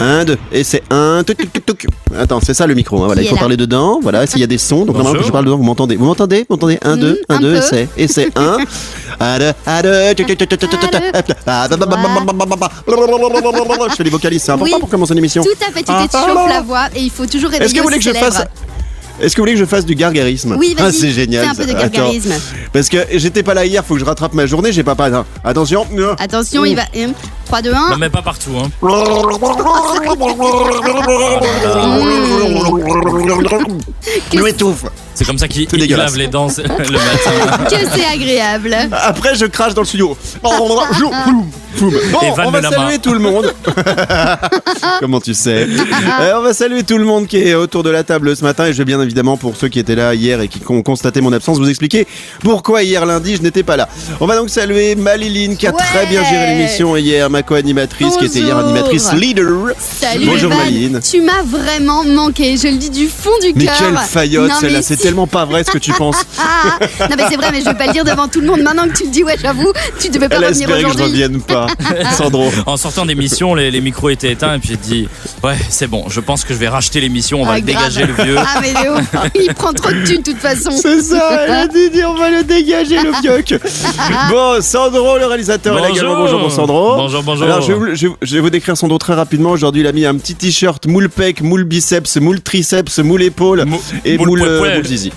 1, 2, et c'est 1, Attends, c'est ça le micro, hein, voilà, il faut parler dedans, voilà, s'il y a des sons, donc normalement quand je parle dedans, vous m'entendez. Vous m'entendez? Vous m'entendez? 1, 2, 1, 2, et c'est 1. Ah, bah, bah, bah, je fais les vocalistes, c'est important pour commencer l'émission. Tout à fait, tu t'échauffes ah, la ah, voix et il faut toujours répéter. Est-ce que vous voulez que je fasse est-ce que vous voulez que je fasse du gargarisme Oui, vas-y, Ah, c'est génial. fais un peu de. Attends. gargarisme. Parce que j'étais pas là hier, faut que je rattrape ma journée, j'ai pas pas. Attention. Attention, il va. 3, 2, 1. Non, mais pas partout. Hein. Je m'étouffe. C'est comme ça qu'il Tout il dégueulasse. lave les dents le matin. Que c'est agréable. Après, je crache dans le studio. Bon, Et Van on va saluer tout le monde. Comment tu sais? Euh, On va saluer tout le monde qui est autour de la table ce matin et je vais bien évidemment pour ceux qui étaient là hier et qui ont constaté mon absence vous expliquer pourquoi hier lundi je n'étais pas là. On va donc saluer Maliline qui a Ouais. très bien géré l'émission hier, ma co-animatrice qui était hier animatrice leader. Salut Bonjour, Evan. Maline. Tu m'as vraiment manqué, je le dis du fond du Mais cœur. quelle faillotte celle-là, mais c'est tellement pas vrai ce que tu penses. Ah, non mais c'est vrai, mais je vais pas le dire devant tout le monde. Maintenant que tu le dis, ouais, j'avoue, tu devais pas Elle revenir espéré que je aujourd'hui. revienne pas. Sandro. En sortant d'émission, les, les micros étaient éteints et puis j'ai dit Ouais, c'est bon, je pense que je vais racheter l'émission, on va Ah, le dégager le vieux. Ah mais il prend trop de thunes de toute façon. C'est ça, elle a dit, dit, on va le dégager le pioc. Bon, Sandro, le réalisateur, est là également. Bonjour, Sandro. Bonjour, bonjour. Alors, je vais, vous, je vais- je vais vous décrire Sandro très rapidement. Aujourd'hui, il a mis un petit t-shirt moule pec, moule biceps, moule triceps, moule épaule Mou- et moule moule, euh, moule zizi.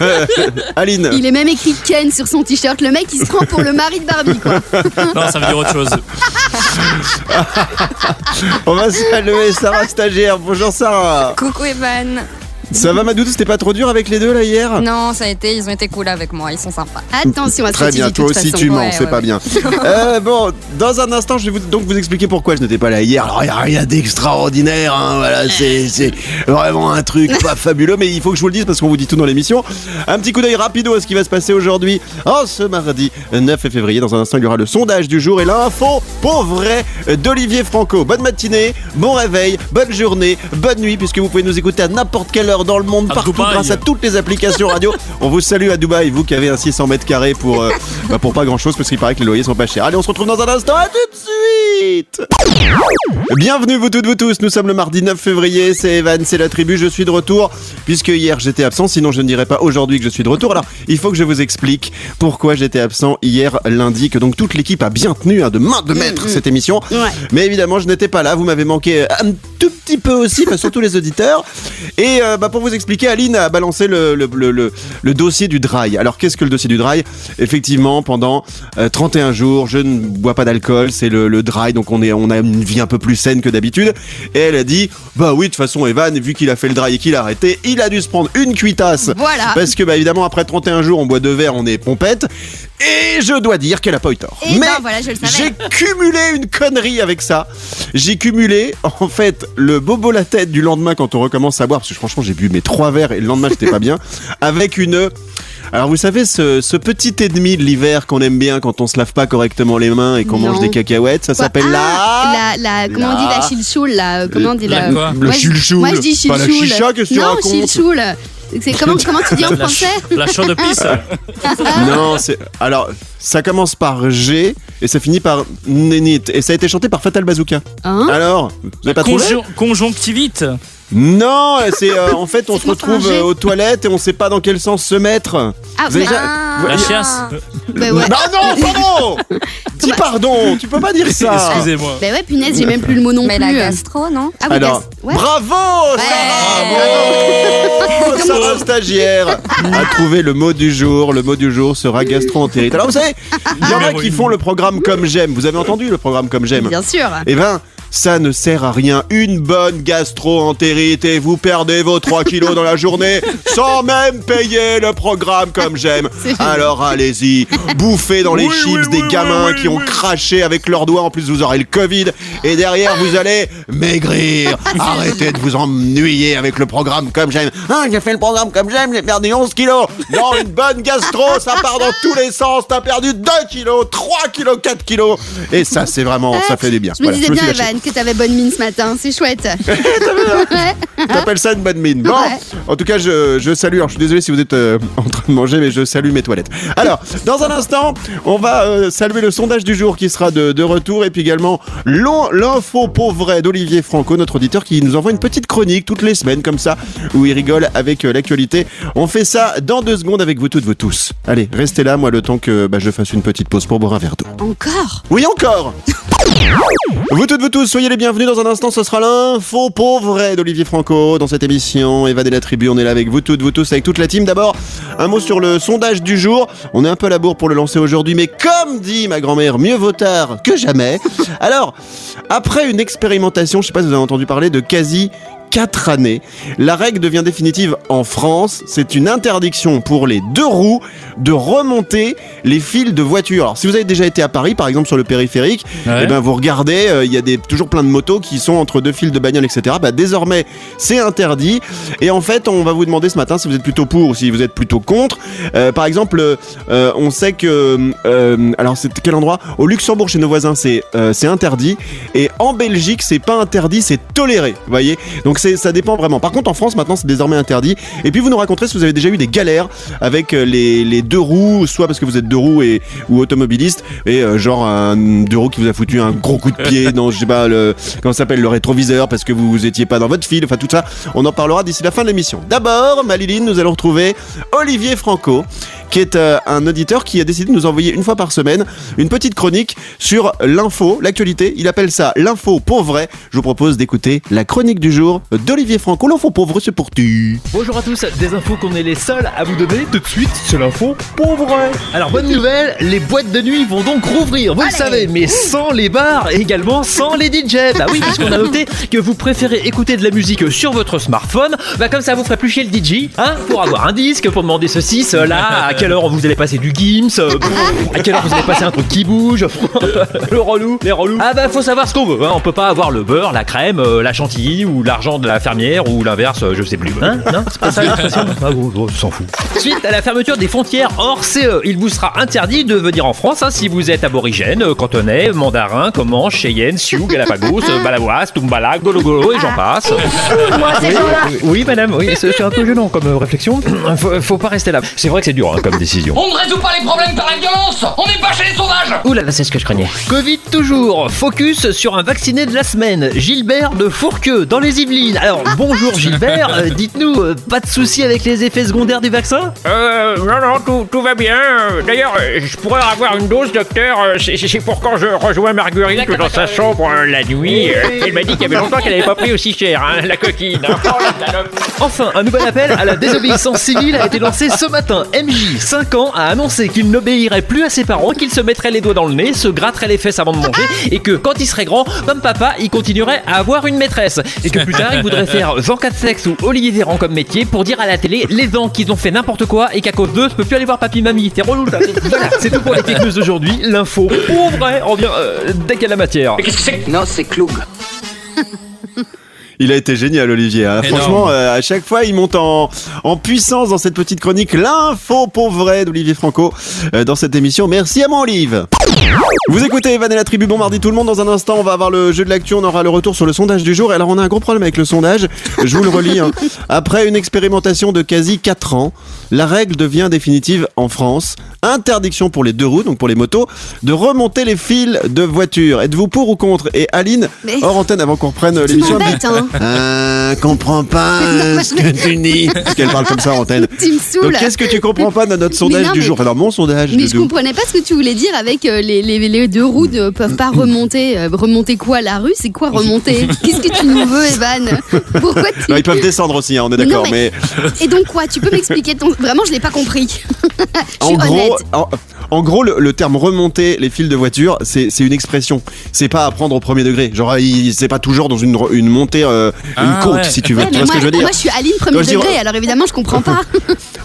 Aline. Il est même écrit Ken sur son t-shirt. Le mec, il se prend pour le mari de Barbie, quoi. Non, ça veut dire autre chose. On va saluer Sarah stagiaire. Bonjour Sarah. Coucou Evan. Ça va Madoudou C'était pas trop dur avec les deux là hier Non, ça a été, ils ont été cool avec moi, ils sont sympas. Attention à ce Très bien, toi aussi tu mens, c'est pas bien. Euh, bon, dans un instant, je vais vous, donc vous expliquer pourquoi je n'étais pas là hier. Alors, il n'y a rien d'extraordinaire, hein, voilà, c'est vraiment un truc pas fabuleux, mais il faut que je vous le dise parce qu'on vous dit tout dans l'émission. Un petit coup d'œil rapido à ce qui va se passer aujourd'hui. Oh, ce mardi 9 février, dans un instant, il y aura le sondage du jour et l'info pour vrai d'Olivier Franco. Bonne matinée, bon réveil, bonne journée, bonne nuit, puisque vous pouvez nous écouter à n'importe quelle heure dans le monde, À partout, Dubaï. grâce à toutes les applications radio. On vous salue à Dubaï, vous qui avez un 600 mètres carrés pour, euh, bah, pour pas grand chose, parce qu'il paraît que les loyers sont pas chers. Allez, on se retrouve dans un instant, à tout de suite Bienvenue vous toutes, vous tous, nous sommes le mardi 9 février, c'est Evan, c'est la tribu, je suis de retour, puisque hier j'étais absent, sinon je ne dirais pas aujourd'hui que je suis de retour. Alors, il faut que je vous explique pourquoi j'étais absent hier lundi, que donc toute l'équipe a bien tenu hein, de main de maître cette émission. Ouais. Mais évidemment, je n'étais pas là, vous m'avez manqué un tout petit peu aussi, bah, surtout les auditeurs. Et euh, bah, pour vous expliquer, Aline a balancé le, le, le, le- le dossier du dry. Alors qu'est-ce que le dossier du dry? Effectivement, pendant euh, 31 jours, je ne bois pas d'alcool, c'est le, dry, donc on, est, on a une vie un peu plus saine que d'habitude. Et elle a dit, bah oui, de toute façon, Evan, vu qu'il a fait le dry et qu'il a arrêté, il a dû se prendre une cuitasse. Voilà. Parce que bah évidemment, après 31 jours, on boit deux verres, on est pompette. Et je dois dire qu'elle a pas eu tort. Et Mais ben voilà, je le savais. j'ai cumulé une connerie avec ça. J'ai cumulé, en fait, le bobo la tête du lendemain quand on recommence à boire, parce que franchement, j'ai bu mes trois verres et le lendemain, j'étais pas bien, avec une. Alors, vous savez, ce, ce petit ennemi de l'hiver qu'on aime bien quand on se lave pas correctement les mains et qu'on Non. mange des cacahuètes, ça Quoi s'appelle Ah, la. la, la, comment on dit la chilchoule là euh, Comment on dit La la, quoi Le Moi, je- chilchoule. Moi je dis Pas la chilchoule. chicha, qu'est-ce que tu non, racontes chilchoule. C'est comment comment tu dis en La, français ch- la chaude de pisse. Non, c'est. Alors, ça commence par G et ça finit par Nénit. Et ça a été chanté par Fatal Bazooka. Hein Alors, vous avez pas trouvé? Conjon- conjonctivite. Non, c'est euh, en fait on se retrouve euh, aux toilettes et on sait pas dans quel sens se mettre. Ah, Vous avez mais- déjà- Ah. La chiasse. Bah ouais. Non, non, pardon Dis pardon, tu peux pas dire ça Excusez-moi. Bah ouais, punaise, j'ai même plus le mot non Mais plus. la gastro, non Ah oui, Alors, gas- ouais. bravo Sarah Bravo Sarah stagiaire a trouvé le mot du jour. Le mot du jour sera gastro-entérite. Alors vous savez, il y en a Numéro qui une. font le programme comme j'aime. Vous avez entendu le programme comme j'aime Bien sûr. Eh ben, ça ne sert à rien. Une bonne gastro-entérite et vous perdez vos 3 kilos dans la journée sans même payer le programme comme j'aime. Alors allez-y, bouffez dans les chips des gamins qui ont craché avec leurs doigts. En plus, vous aurez le Covid et derrière, vous allez maigrir. Arrêtez de vous ennuyer avec le programme comme j'aime. Ah, j'ai fait le programme comme j'aime, j'ai perdu 11 kilos. Non, une bonne gastro, ça part dans tous les sens. T'as perdu 2 kilos, 3 kilos, 4 kilos. Et ça, c'est vraiment, ça fait du bien. Je me Voilà, disais me suis bien, Evan, que t'avais bonne mine ce matin. C'est chouette. Ouais. T'appelles ça une bonne mine. Bon, Ouais. en tout cas, je, je salue. Alors, je suis désolé si vous êtes euh, en train de manger, mais je salue mes toilettes. Alors, dans un instant, on va euh, saluer le sondage du jour qui sera de, de retour et puis également l'in- l'info pauvre d'Olivier Franco, notre auditeur qui nous envoie une petite chronique toutes les semaines comme ça où il rigole avec euh, l'actualité. On fait ça dans deux secondes avec vous toutes, vous tous. Allez, restez là, moi, le temps que bah, je fasse une petite pause pour boire un verre d'eau. Encore? Oui, encore Vous toutes, vous tous, soyez les bienvenus. Dans un instant, ce sera l'info pauvre d'Olivier Franco dans cette émission. Eva de la tribu, on est là avec vous toutes, vous tous, avec toute la team. D'abord, un mot sur le sondage du jour. On est un peu à la bourre pour le lancer aujourd'hui, mais comme dit ma grand-mère, mieux vaut tard que jamais. Alors, après une expérimentation, je sais pas si vous avez entendu parler de quasi 4 années. La règle devient définitive en France. C'est une interdiction pour les deux roues de remonter les fils de voiture. Alors, si vous avez déjà été à Paris, par exemple sur le périphérique, Ouais. eh ben vous regardez, euh, il y a des, toujours plein de motos qui sont entre deux fils de bagnole, etc. Bah, désormais, c'est interdit. Et en fait, on va vous demander ce matin si vous êtes plutôt pour ou si vous êtes plutôt contre. Euh, par exemple, euh, on sait que, alors c'est quel endroit? Au Luxembourg, chez nos voisins, c'est c'est interdit. Et en Belgique, c'est pas interdit, c'est toléré. Vous voyez? Donc c'est ça dépend vraiment. Par contre, en France, maintenant, c'est désormais interdit. Et puis vous nous raconterez si vous avez déjà eu des galères avec euh, les, les deux roues, soit parce que vous êtes deux roues et ou automobiliste, et euh, genre un deux roues qui vous a foutu un gros coup de pied dans, je sais pas, le comment ça s'appelle le rétroviseur parce que vous, vous étiez pas dans votre fil. Enfin tout ça, on en parlera d'ici la fin de l'émission. D'abord, Maliline, nous allons retrouver Olivier Franco qui est euh, un auditeur qui a décidé de nous envoyer une fois par semaine une petite chronique sur l'info, l'actualité. Il appelle ça l'info pour vrai. Je vous propose d'écouter la chronique du jour d'Olivier Franco. L'info pour vrai, c'est pour tu. Bonjour à tous, des infos qu'on est les seuls à vous donner tout de suite, c'est l'info pauvre. Alors bonne nouvelle, les boîtes de nuit vont donc rouvrir, vous le savez, mais sans les bars et également sans les DJ. Bah oui, puisqu'on a noté que vous préférez écouter de la musique sur votre smartphone, bah comme ça vous ferait plus chier le DJ, hein, pour avoir un disque, pour demander ceci, cela, à quelle heure vous allez passer du Gims, euh, à quelle heure vous allez passer un truc qui bouge, le relou, les relous. Ah bah faut savoir ce qu'on veut, hein. on peut pas avoir le beurre, la crème, euh, la chantilly ou l'argent de la fermière ou l'inverse, euh, je sais plus. Hein Non, c'est pas ça l'expression Ah bon, s'en fout. Suite à la fermeture des frontières hors CE, il vous sera interdit de venir en France hein, si vous êtes aborigène, cantonais, mandarin, comanche, cheyenne, sioux, galapagos, euh, balawas, tumbala, gologolo et j'en passe. Oui, oui, madame, oui, c'est un peu gênant comme réflexion. Faut, faut pas rester là. C'est vrai que c'est dur hein, comme décision. On ne résout pas les problèmes par la violence On n'est pas chez les sauvages Ouh là là, c'est ce que je craignais. Covid toujours. Focus sur un vacciné de la semaine. Gilbert de Fourqueux, dans les Yvelines. Alors, bonjour Gilbert. Euh, Dites-nous, euh, pas de soucis avec les effets secondaires du vaccin? Euh, non, non, tout, tout va bien. D'ailleurs, euh, je pourrais avoir une dose, docteur. Euh, C'est c'est pour quand je rejoins Marguerite dans sa chambre euh, la nuit. Euh, Elle m'a dit qu'il y avait longtemps qu'elle n'avait pas pris aussi cher, hein, la coquine. Enfin, un nouvel appel à la désobéissance civile a été lancé ce matin. MJ, 5 ans, a annoncé qu'il n'obéirait plus à ses parents, qu'il se mettrait les doigts dans le nez, se gratterait les fesses avant de manger, et que quand il serait grand, comme papa, il continuerait à avoir une maîtresse. Et que plus tard, il voudrait faire Jean 4 sexe ou Olivier Véran comme métier pour dire à la télé les ans qu'ils ont fait n'importe quoi et qu'à cause d'eux, je peux plus aller voir papy mamie. C'est relou ça. Voilà, c'est tout pour les fake d'aujourd'hui. L'info, pour vrai, revient euh, dès qu'il y a la matière. Mais qu'est-ce que c'est Non, c'est Cloug. Il a été génial, Olivier. hein. Franchement, euh, à chaque fois, il monte en, en puissance dans cette petite chronique. L'info pour vrai d'Olivier Franco euh, dans cette émission. Merci à mon Olive. Vous écoutez Evan et la tribu. Bon mardi tout le monde. Dans un instant, on va avoir le jeu de l'actu. On aura le retour sur le sondage du jour. Et alors, on a un gros problème avec le sondage. Je vous le relis. hein. Après une expérimentation de quasi 4 ans, la règle devient définitive en France. Interdiction pour les deux roues, donc pour les motos, de remonter les fils de voiture. Êtes-vous pour ou contre? Et Aline, Mais- hors antenne avant qu'on reprenne l'émission. hein. Euh, comprends pas euh, ce que tu dis. Parce qu'elle parle comme ça en antenne. Tu me saoules. Donc qu'est-ce que tu comprends pas dans notre sondage non, du mais- jour? Enfin, dans mon sondage. Mais je Doudou. comprenais pas ce que tu voulais dire avec euh, les, les, les deux roues ne peuvent pas remonter. Euh, remonter quoi La rue? C'est quoi remonter? Qu'est-ce que tu nous veux, Evan? Pourquoi tu. Non, ils peuvent descendre aussi, hein, on est d'accord. Non, mais mais- Et donc quoi? Tu peux m'expliquer ton. Vraiment, je l'ai pas compris. je suis en gros, honnête. en, En gros, le, le terme remonter les fils de voiture, c'est une expression. C'est pas à prendre au premier degré. Genre, c'est pas toujours dans une, une montée, euh, une Ah, côte, ouais. si tu veux. Ouais, tu vois ce moi, que je veux dire moi, je suis Aline premier degré, alors évidemment je comprends pas.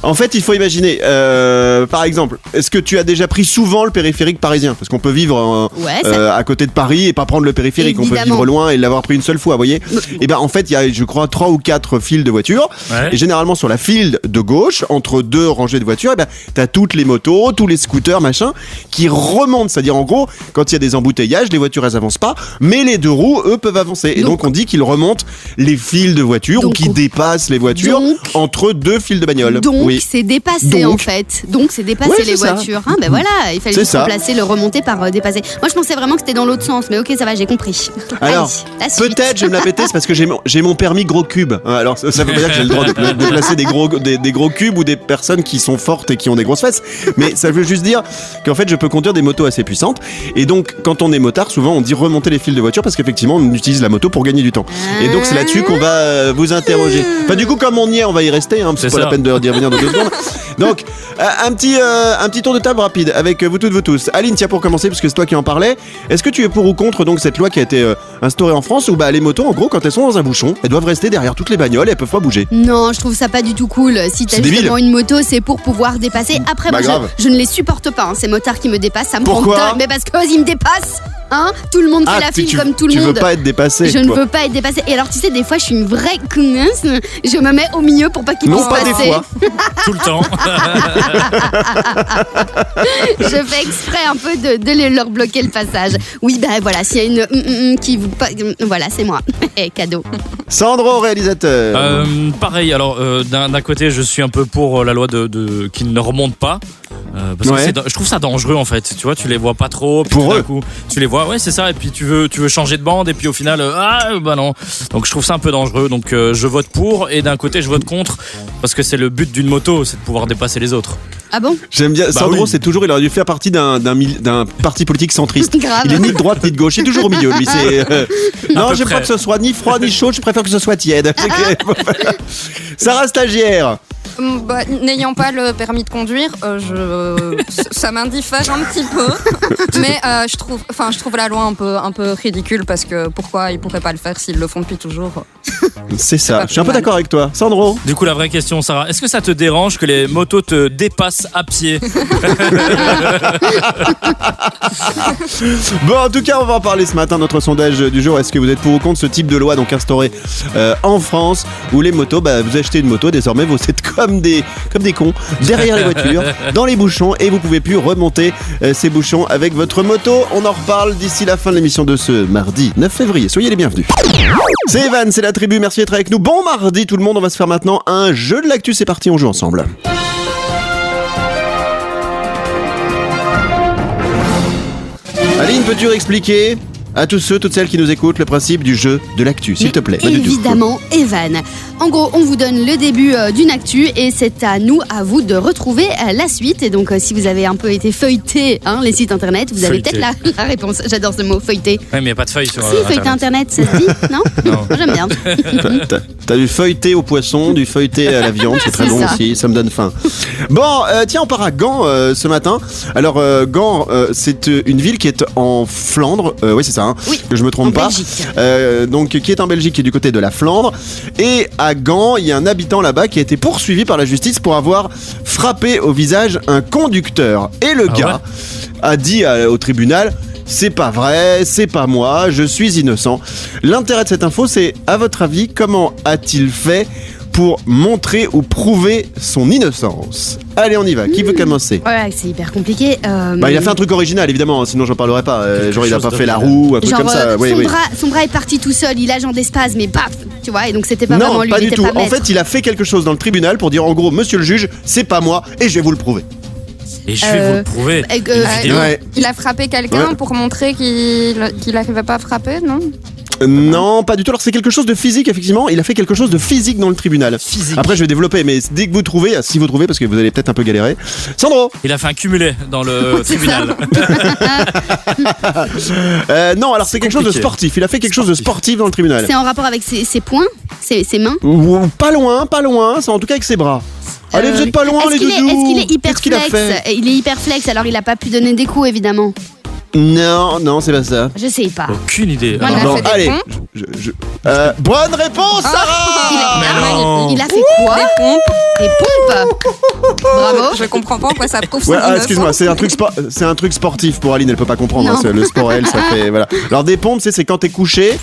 En fait, il faut imaginer, euh, par exemple, est-ce que tu as déjà pris souvent le périphérique parisien? Parce qu'on peut vivre euh, Ouais, ça- euh, à côté de Paris et pas prendre le périphérique. On peut vivre loin et l'avoir pris une seule fois, vous voyez? Et ben en fait, il y a, je crois, trois ou quatre files de voitures. Ouais. Et généralement sur la file de gauche, entre deux rangées de voitures, eh ben, t'as toutes les motos, tous les scooters, machin, qui remontent. C'est-à-dire, en gros, quand il y a des embouteillages, les voitures, elles avancent pas, mais les deux roues, eux, peuvent avancer. Et donc, Donc- on dit qu'ils remontent les files de voitures ou on- dépassent les voitures Donc- entre deux files de bagnoles. Donc oui. c'est dépassé Donc. en fait. Donc c'est dépasser Ouais, les ça. voitures. Hein, ben voilà, il fallait juste remplacer le remonter par euh, dépasser. Moi je pensais vraiment que c'était dans l'autre sens, mais ok ça va, j'ai compris. Alors. Peut-être je vais me la péter, c'est parce que j'ai mon, permis gros cube. Hein, Alors ça, ça veut pas dire que j'ai le droit de pla- déplacer des gros, des, des gros cubes ou des personnes qui sont fortes et qui ont des grosses fesses. Mais ça veut juste dire qu'en fait je peux conduire des motos assez puissantes. Et donc quand on est motard, souvent on dit remonter les fils de voiture parce qu'effectivement on utilise la moto pour gagner du temps. Et donc c'est là-dessus qu'on va euh, vous interroger. Enfin du coup comme on y est, on va y rester. Hein, c'est C'est pas la peine de- d'y revenir dans deux secondes. Donc euh, un petit, euh, un petit tour de table rapide avec vous toutes, vous tous. Aline, tiens pour commencer puisque c'est toi qui en parlais. Est-ce que tu es pour ou contre donc cette loi qui a été euh, instaurée en France où bah les motos en gros quand elles sont dans un bouchon, elles doivent rester derrière toutes les bagnoles et elles peuvent pas bouger? Non, je trouve ça pas du tout cool. Si t'as C'est débile. justement une moto, c'est pour pouvoir dépasser. Après, Bah, moi, grave. je, je ne les supporte pas, hein, ces motards qui me dépassent. Ça me Pourquoi rend dingue. Mais parce qu'ils me dépassent. Hein tout le monde fait la tu, file tu- comme tout le tu monde. veux pas être dépassé. je ne veux pas être dépassée. Et alors, tu sais, des fois, je suis une vraie connasse. Je me mets au milieu pour pas qu'ils Non puissent pas des passer. fois. Tout le temps. Je fais exprès un peu de, de les- leur bloquer le passage. Oui, ben voilà, s'il y a une hum, hum, hum qui vous. Voilà, c'est moi. Eh, Cadeau. Sandro réalisateur. Euh, pareil, alors euh, d'un côté, je suis un peu pour euh, la loi de, de qui ne remonte pas. Euh, parce Ouais. Je trouve ça dangereux en fait. Tu vois, tu les vois pas trop. Puis Pour eux. coup, tu les vois. Ouais, c'est ça. Et puis tu veux, tu veux changer de bande. Et puis au final, euh, ah bah non. Donc je trouve ça un peu dangereux. Donc euh, je vote pour. Et d'un côté, je vote contre parce que c'est le but d'une moto, c'est de pouvoir dépasser les autres. Ah bon? J'aime bien. Bah Sandro, oui. c'est toujours, il aurait dû faire partie d'un d'un parti politique centriste. Grave. Il est ni de droite ni de gauche, il est toujours au milieu. Lui, c'est. euh, non, j'aime pas près. que ce soit ni froid ni chaud. Je préfère que ce soit tiède. Sarah stagiaire. Hum, bah, N'ayant pas le permis de conduire, euh, je... ça m'indiffère un petit peu. Mais euh, je, trouve... enfin, je trouve la loi un peu, un peu ridicule parce que pourquoi ils pourraient pas le faire s'ils le font depuis toujours? C'est ça. Je suis un peu d'accord avec toi, Sandro? Du coup, la vraie question, Sarah, est-ce que ça te dérange que les motos te dépassent à pied? Bon, en tout cas, on va en parler ce matin. Notre sondage du jour. Est-ce que vous êtes pour ou contre ce type de loi donc instauré euh, en France où les motos, bah, vous achetez une moto, désormais vous êtes comme des comme des cons derrière les voitures, dans les bouchons et vous pouvez plus remonter euh, ces bouchons avec votre moto. On en reparle d'ici la fin de l'émission de ce mardi 9 février. Soyez les bienvenus. C'est Evan, c'est la tribu. Merci d'être avec nous. Bon mardi tout le monde. On va se faire maintenant un jeu de l'actu. C'est parti, on joue ensemble. Aline, peux-tu expliquer à tous ceux, toutes celles qui nous écoutent le principe du jeu de l'actu, s'il te plaît. Évidemment, Evan. En gros, on vous donne le début euh, d'une actu et c'est à nous, à vous, de retrouver euh, la suite. Et donc, euh, si vous avez un peu été feuilleté hein, les sites internet, vous avez peut-être la, la réponse. J'adore ce mot, feuilleté. Ouais, mais il n'y a pas de feuille sur Si, euh, feuilleté Internet. internet, ça se dit Non Non. J'aime bien. T'as- du feuilleté au poisson, du feuilleté à la viande, c'est très C'est bon ça. aussi, ça me donne faim. Bon, euh, tiens, on part à Gand euh, ce matin. Alors, euh, Gand, euh, c'est une ville qui est en Flandre, euh, oui c'est ça, hein, Oui, que je me trompe en pas. Euh, donc, qui est en Belgique, qui est du côté de la Flandre. Et à Gand, il y a un habitant là-bas qui a été poursuivi par la justice pour avoir frappé au visage un conducteur. Et le Ah gars a dit à- au tribunal. C'est pas vrai, c'est pas moi, je suis innocent. L'intérêt de cette info, c'est, à votre avis, comment a-t-il fait pour montrer ou prouver son innocence Allez, on y va. Qui veut commencer? Ouais, c'est hyper compliqué. Euh, bah, il a fait un truc original, évidemment, hein, sinon j'en parlerai pas. Euh, Quelque genre, il a pas fait la roue, un truc Genre, comme ça. euh, Oui, son, oui. Bras, son bras est parti tout seul, il a genre d'espace, mais paf Tu vois, et donc c'était pas non, vraiment lui, pas du était tout. pas En fait, il a fait quelque chose dans le tribunal pour dire en gros, monsieur le juge, c'est pas moi et je vais vous le prouver. Et je vais Euh, vous le prouver. Ouais. Il a frappé quelqu'un Ouais. pour montrer qu'il qu'il n'arrivait pas à frapper, non? Non, pas du tout. Alors, c'est quelque chose de physique, effectivement. Il a fait quelque chose de physique dans le tribunal. Physique. Après, je vais développer, mais dès que vous trouvez, si vous trouvez, parce que vous allez peut-être un peu galérer. Sandro Il a fait un cumulé dans le tribunal. Euh, Non, alors c'est quelque chose de sportif. Il a fait quelque chose de sportif dans le tribunal. C'est en rapport avec ses, ses poings, ses, ses mains. Ou- Pas loin, pas loin. C'est en tout cas avec ses bras. Allez, vous êtes pas loin, est-ce les qu'il est, doudous. est-ce qu'il est hyper flex fait Il est hyper flex, alors il a pas pu donner des coups, évidemment. Non, non, c'est pas ça. Je sais pas. Aucune idée. Voilà. Alors, a Bon, fait des allez. pompes je- je- euh, bonne réponse, Sarah Il a, mais ah, non. il a fait quoi? Des pompes. Des pompes Bravo. Je comprends pas en quoi ça prouve son Ouais, ah, innocence. excuse-moi, c'est un truc spo- c'est un truc sportif pour Aline, elle peut pas comprendre. Non. hein, c'est le sport, elle, ça fait voilà. Alors des pompes, c'est c'est quand t'es couché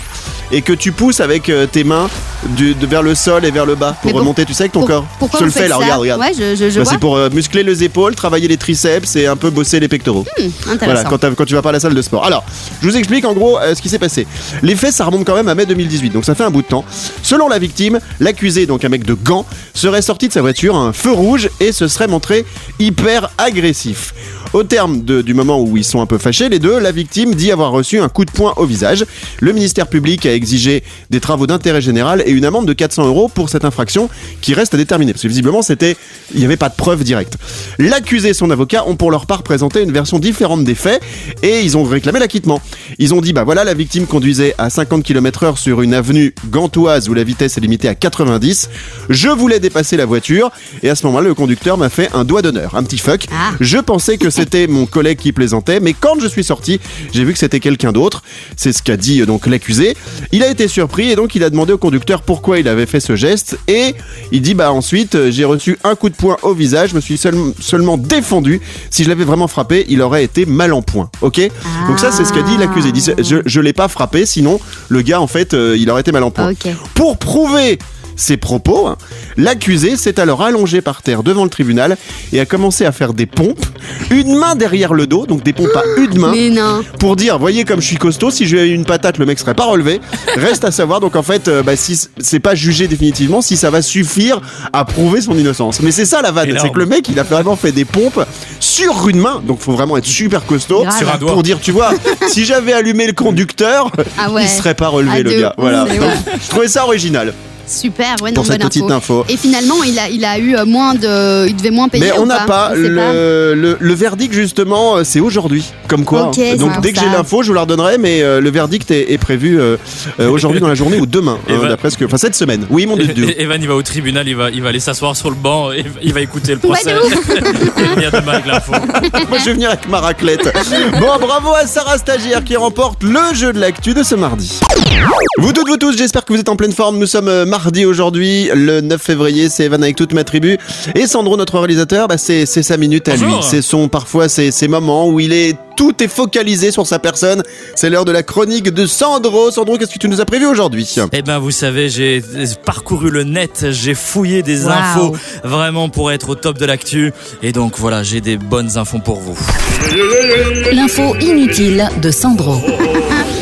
et que tu pousses avec euh, tes mains du- de, vers le sol et vers le bas pour Mais pour- remonter, tu sais, avec ton Pour- corps. Pourquoi je te vous le fais faites là, ça? regarde, regarde. Ouais, je, je, je Bah, vois. c'est pour euh, muscler les épaules, travailler les triceps et un peu bosser les pectoraux. Voilà, Intéressant. quand, t'as- quand tu vas pas à la salle de sport. Alors, je vous explique en gros euh, ce qui s'est passé. Les faits, ça remonte quand même à mai 2018, donc ça fait un bout de temps. Selon la victime, l'accusé, donc un mec de gants, serait sorti de sa voiture un feu rouge et se serait montré hyper agressif. Au terme de- du moment où ils sont un peu fâchés, les deux, la victime dit avoir reçu un coup de poing au visage. Le ministère public a exigé des travaux d'intérêt général et une amende de 400 euros pour cette infraction qui reste à déterminer. Parce que visiblement, c'était, il n'y avait pas de preuve directe. L'accusé et son avocat ont pour leur part présenté une version différente des faits et ils ont réclamé l'acquittement. Ils ont dit, bah voilà, la victime conduisait à 50 km heure sur une avenue gantoise où la vitesse est limitée à 90. Je voulais dépasser la voiture et à ce moment-là, le conducteur m'a fait un doigt d'honneur, un petit fuck. Ah. Je pensais que c'était mon collègue qui plaisantait, mais quand je suis sorti, j'ai vu que c'était quelqu'un d'autre. C'est ce qu'a dit euh, donc l'accusé. Il a été surpris et donc il a demandé au conducteur pourquoi il avait fait ce geste et il dit bah ensuite euh, j'ai reçu un coup de poing au visage, je me suis seul- seulement défendu. Si je l'avais vraiment frappé, il aurait été mal en point. Ok? Donc ça c'est ce qu'a dit l'accusé. Il dit je je l'ai pas frappé, sinon le gars en fait euh, il aurait été mal en point. Ok. Pour prouver ses propos, hein, l'accusé s'est alors allongé par terre devant le tribunal et a commencé à faire des pompes, une main derrière le dos, donc des pompes à une main, Mais non. pour dire, voyez comme je suis costaud, si j'avais eu une patate, le mec serait pas relevé. Reste à savoir, donc en fait, euh, bah, si c'est pas jugé définitivement, si ça va suffire à prouver son innocence. Mais c'est ça la vanne, c'est que le mec, il a vraiment fait des pompes sur une main, donc faut vraiment être super costaud. Grave. Sur un doigt. Pour dire, tu vois, si j'avais allumé le conducteur, Ah ouais. il serait pas relevé Ah, le de gars. Voilà. Donc, je trouvais ça original Super, ouais, non, pour cette bonne petite info. Et finalement, il a, il a eu euh, moins de. Il devait moins payer. Mais on n'a pas, le, le- le verdict justement, euh, c'est aujourd'hui. Comme quoi. Donc dès que j'ai l'info, je vous la redonnerai, mais euh, le verdict est, est prévu euh, aujourd'hui dans la journée ou demain, hein, d'après ce que, enfin cette semaine. Oui, mon dieu. Et- Evan, il va au tribunal, il va, il va aller s'asseoir sur le banc, et il va écouter le procès. et venir demain avec l'info. Moi, je vais venir avec ma raclette. Bon, bravo à Sarah Stagiaire qui remporte le jeu de l'actu de ce mardi. Vous toutes, vous tous, j'espère que vous êtes en pleine forme. Nous sommes euh, mardi aujourd'hui, le 9 février. C'est Evan avec toute ma tribu. Et Sandro, notre réalisateur, bah, c'est sa minute à lui. C'est son, parfois, c'est ces moments où il est, tout est focalisé sur sa personne. C'est l'heure de la chronique de Sandro. Sandro, qu'est-ce que tu nous as prévu aujourd'hui? Eh ben, vous savez, j'ai parcouru le net, j'ai fouillé des infos vraiment pour être au top de l'actu. Et donc voilà, j'ai des bonnes infos pour vous. L'info inutile de Sandro.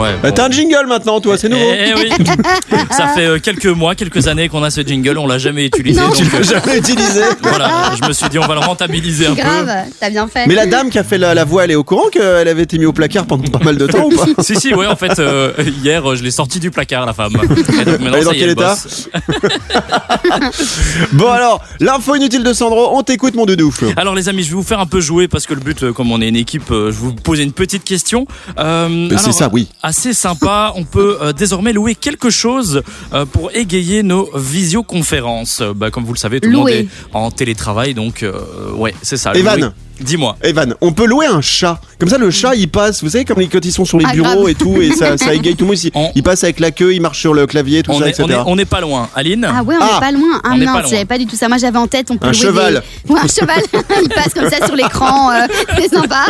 Ouais. Bon. T'as un jingle maintenant, toi, c'est nouveau. Eh oui, ça fait euh, quelques mois, quelques années qu'on a ce jingle, on l'a jamais utilisé. Non. Tu l'as euh, jamais utilisé. voilà, je me suis dit on va le rentabiliser un peu. Grave, t'as bien fait. Mais la dame qui a fait la, la voix, elle est au courant qu'elle avait été mise au placard pendant pas mal de temps ou pas Si si ouais en fait euh, hier euh, je l'ai sorti du placard la femme. Et donc maintenant Elle est dans ça y est, quel elle état bosse. Bon alors, l'info inutile de Sandro, on t'écoute mon doudou. Alors les amis, je vais vous faire un peu jouer parce que le but, euh, comme on est une équipe, euh, je vais vous poser une petite question. Euh, Mais c'est ça, oui. Assez sympa. On peut euh, désormais louer quelque chose euh, pour égayer nos visioconférences. Bah, comme vous le savez, tout le monde est en télétravail, donc euh, ouais, c'est ça. Evan. Dis-moi. Evan, on peut louer un chat. Comme ça, le chat, il passe, vous savez, comme les- quand ils sont sur les Ah, bureaux grave. et tout, et ça, ça égaye tout le monde. Il, On- il passe avec la queue, il marche sur le clavier, tout On ça, est, etc. on, est, on est pas loin. Aline Ah ouais, on Ah. est pas loin. Ah On est non, pas loin. j'avais pas du tout ça. Moi, j'avais en tête, on peut Un louer cheval. Des... Ouais, un cheval. Il passe comme ça sur l'écran. euh, c'est sympa.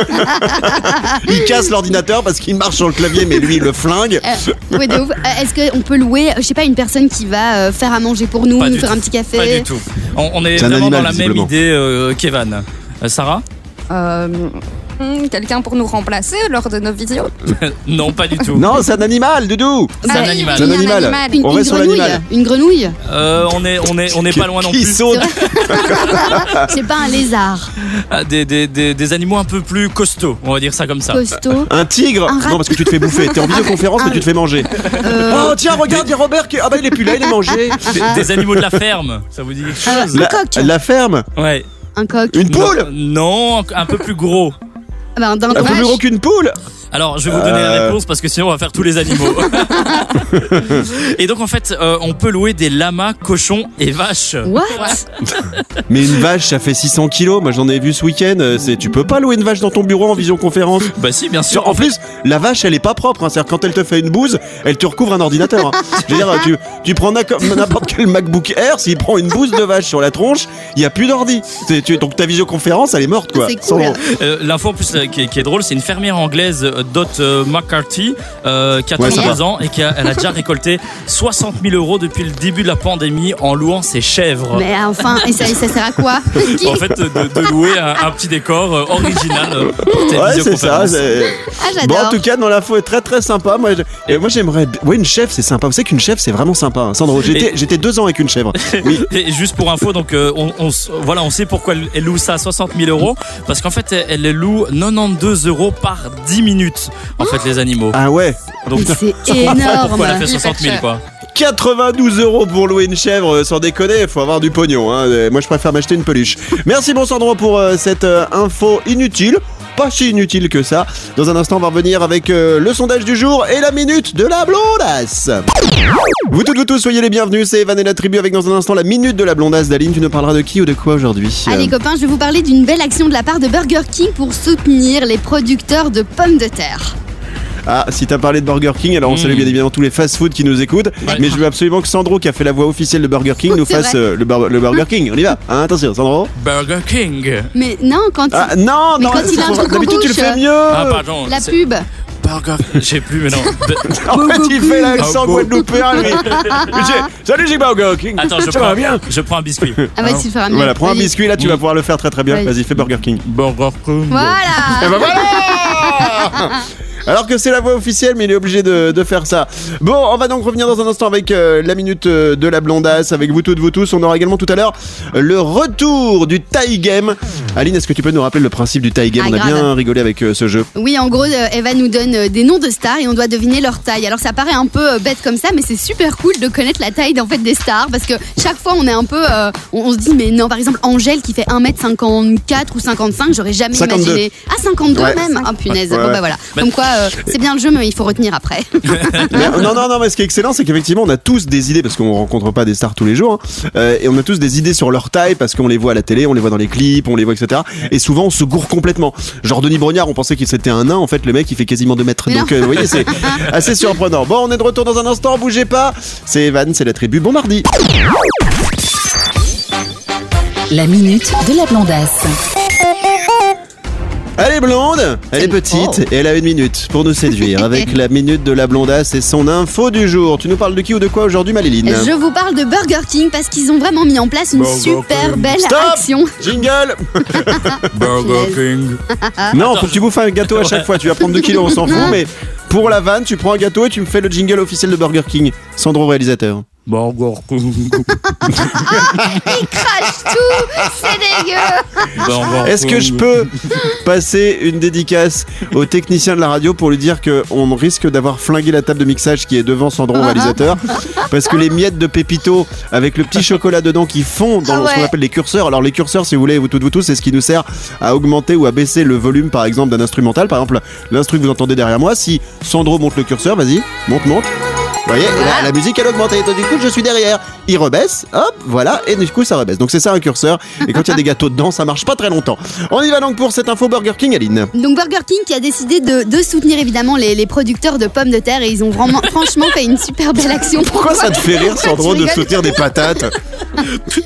Il casse l'ordinateur parce qu'il marche sur le clavier, mais lui, il le flingue. Euh, ouais, de ouf. Euh, Est-ce qu'on peut louer, je sais pas, une personne qui va euh, faire à manger pour nous, Pas nous du faire tout. un petit café Pas du tout. On, on est C'est un vraiment animal, dans la même visiblement. idée euh, qu'Evan. Euh, Sarah? Quelqu'un pour nous remplacer lors de nos visios Non, pas du tout. Non, c'est un animal, doudou. C'est un animal. C'est un animal. Une, On une reste sur grenouille. l'animal. Une grenouille. Euh, on est, on est, on est pas loin non Qui plus. saute. C'est pas un lézard. Ah, Des, des, des, des animaux un peu plus costauds, on va dire ça comme ça. Costaud. Un tigre Un rat. Non, parce que tu te fais bouffer. T'es en visioconférence, mais tu te fais manger. Euh, Oh, tiens, regarde, il y a Robert qui. Ah, bah, il est plus là, il est mangé. Des, des animaux de la ferme, ça vous dit quelque chose la ferme Ouais. Un coq. Une poule Non, non, un peu plus gros. Ah un Un dindon. peu plus gros qu'une poule Alors, je vais vous donner la Euh. réponse parce que sinon on va faire tous les animaux. et donc en fait, euh, on peut louer des lamas, cochons et vaches. What? Mais une vache, ça fait 600 kilos. Moi, j'en ai vu ce week-end. euh, C'est, tu peux pas louer une vache dans ton bureau en visioconférence. Bah si, bien sûr. En plus, la vache, elle est pas propre. hein. C'est-à-dire quand elle te fait une bouse, elle te recouvre un ordinateur. hein. Je veux dire, tu, tu prends n'importe quel MacBook Air, s'il prend une bouse de vache sur la tronche, il y a plus d'ordi. Donc ta visioconférence, elle est morte, quoi. C'est cool. Sans- Euh, L'info en plus euh, qui, est, qui est drôle, c'est une fermière anglaise, euh, Dot euh, McCarthy, euh, qui a Ouais, 33 sympa. ans et qui a, elle a déjà récolté 60 000 euros depuis le début de la pandémie en louant ses chèvres. Mais enfin, et ça, et ça sert à quoi En fait, de, de louer un, un petit décor original pour tes Ouais, c'est ça. Ah, Bon, en tout cas, dans l'info est très très sympa. Moi, je- et moi j'aimerais. Ouais, une chèvre, c'est sympa. Vous savez qu'une chèvre, c'est vraiment sympa. hein. Sandro, j'étais, Et- j'étais deux ans avec une chèvre. Oui. Et juste pour info, donc euh, on, voilà, on sait pourquoi elle- loue ça à 60 000 euros parce qu'en fait, elle, elle les loue 92 euros par 10 minutes. En fait, les animaux. Ah ouais. Donc c'est énorme. pourquoi elle a fait Hyper 60 000 cher. quoi. 92 euros pour louer une chèvre, euh, sans déconner, faut avoir du pognon. hein. Euh, Moi, je préfère m'acheter une peluche. Merci, bon Sandro, pour euh, cette euh, info inutile. Pas si inutile que ça. Dans un instant, on va revenir avec euh, le sondage du jour et la minute de la blondasse. Vous toutes, vous tous, soyez les bienvenus. C'est Evan et la tribu avec dans un instant la minute de la blondasse. Daline, tu nous parleras de qui ou de quoi aujourd'hui Allez copains, je vais vous parler d'une belle action de la part de Burger King pour soutenir les producteurs de pommes de terre. Ah, si t'as parlé de Burger King, alors on Mm. salue bien évidemment tous les fast-food qui nous écoutent. Mais je veux absolument que Sandro, qui a fait la voix officielle de Burger King, nous fasse euh, le, bur- le Burger King. On y va. Hein, attention, Sandro. Burger King. Mais non, quand il- Ah non, Mais non, quand il a un truc en d'habitude tu le bouche, fais mieux. Ah pardon. la c'est- pub. Burger. Je sais plus, mais non. En fait, il fait l'accent Ah, guadeloupéen, lui. J'ai- Salut, j'ai Burger King. Attends, je prends, bien je prends un biscuit. Ah. Voilà, prends un biscuit, là, tu vas pouvoir le faire très très bien. Vas-y. Fais Burger King. Burger King. Voilà. Eh ben voilà Alors que c'est la voix officielle, mais il est obligé de, de faire ça. Bon, on va donc revenir dans un instant avec euh, la minute euh, de la blondasse, avec vous toutes, vous tous. On aura également tout à l'heure euh, le retour du tie game. Aline, est-ce que tu peux nous rappeler le principe du tie game Ah, On a grave. bien rigolé avec euh, ce jeu. Oui, en gros, euh, Eva nous donne euh, des noms de stars et on doit deviner leur taille. Alors ça paraît un peu euh, bête comme ça, mais c'est super cool de connaître la taille en fait des stars parce que chaque fois on est un peu, euh, on, on se dit mais non, par exemple Angèle qui fait 1m54 ou 55, j'aurais jamais 52. imaginé. Ah 52 Ouais. même? Ah punaise. Ouais, bon bah voilà. Bah- Comme quoi, euh, c'est bien le jeu, mais il faut retenir après. Mais, euh, non, non, non, mais ce qui est excellent, c'est qu'effectivement, on a tous des idées, parce qu'on rencontre pas des stars tous les jours, hein, euh, et on a tous des idées sur leur taille, parce qu'on les voit à la télé, on les voit dans les clips, on les voit, etc. Et souvent, on se gourre complètement. Genre, Denis Brognard, on pensait qu'il c'était un nain, en fait, le mec, il fait quasiment 2 mètres. Donc, euh, vous voyez, c'est assez surprenant. Bon, on est de retour dans un instant, bougez pas. C'est Evan, c'est la tribu. Bon mardi. La minute de la blondasse. Elle est blonde, elle est petite, et elle a une minute pour nous séduire, avec la minute de la blondasse et son info du jour. Tu nous parles de qui ou de quoi aujourd'hui, Maléline Je vous parle de Burger King parce qu'ils ont vraiment mis en place une Burger super King. belle Stop action. Jingle Burger King. Non, faut que tu bouffes un gâteau à chaque fois. Tu vas prendre 2 kilos, on s'en fout. Mais pour la vanne, tu prends un gâteau et tu me fais le jingle officiel de Burger King. Sandro, réalisateur. Burger King. Ils crachent tout, c'est dégueu. Est-ce que je peux passer une dédicace au technicien de la radio pour lui dire qu'on risque d'avoir flingué la table de mixage qui est devant Sandro, réalisateur? Parce que les miettes de Pépito avec le petit chocolat dedans qui fond dans Ah ce qu'on appelle les curseurs. Alors, les curseurs, si vous voulez, vous toutes, vous tous, c'est ce qui nous sert à augmenter ou à baisser le volume, par exemple, d'un instrumental. Par exemple, l'instru que vous entendez derrière moi, si Sandro monte le curseur, vas-y, monte, monte. Vous voyez, la musique elle augmente et du coup je suis derrière. Il rebaisse, hop, voilà, et du coup ça rebaisse. Donc c'est ça un curseur. Et quand il y a des gâteaux dedans, ça marche pas très longtemps. On y va donc pour cette info Burger King, Aline. Donc Burger King qui a décidé de, de soutenir évidemment les, les producteurs de pommes de terre et ils ont vraiment franchement fait une super belle action. Pourquoi ça te fait rire, Sandro, de soutenir des patates?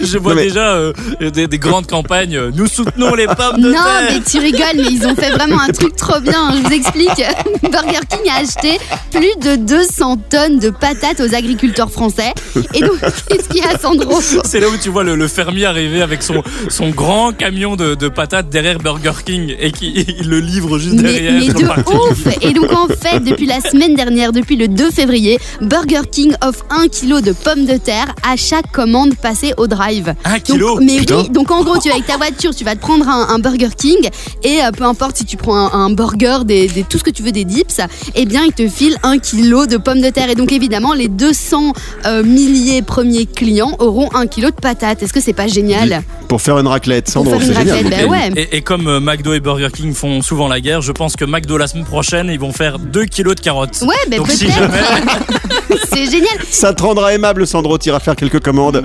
Je vois Non, mais- déjà euh, des, des grandes campagnes. Nous soutenons les pommes de Non terre. mais tu rigoles mais ils ont fait vraiment un truc trop bien. Je vous explique. Burger King a acheté plus de 200 tonnes de patates aux agriculteurs français. Et donc qu'est-ce qu'il y a Sandro C'est là où tu vois le, le fermier arriver avec son, son grand camion de, de patates derrière Burger King et qui il le livre juste mais, derrière. mais de ouf Et donc en fait, depuis la semaine dernière, depuis le 2 février, Burger King offre 1 kg de pommes de terre à chaque commande passée au drive. Un Donc, kilo mais Putain. oui, donc en gros, tu vas avec ta voiture, tu vas te prendre un, un Burger King et euh, peu importe si tu prends un, un burger, des, des- tout ce que tu veux, des dips, eh bien, ils te filent un kilo de pommes de terre. Et donc évidemment, les 200 euh, milliers premiers clients auront un kilo de patates. Est-ce que c'est pas génial Pour faire une raclette, Pour faire une génial. raclette, ben ouais. Et, et comme euh, McDo et Burger King font souvent la guerre, je pense que McDo la semaine prochaine, ils vont faire 2 kilos de carottes. Ouais, ben Donc si peut-être. jamais. C'est génial. Ça te rendra aimable, Sandro, t'iras faire quelques commandes.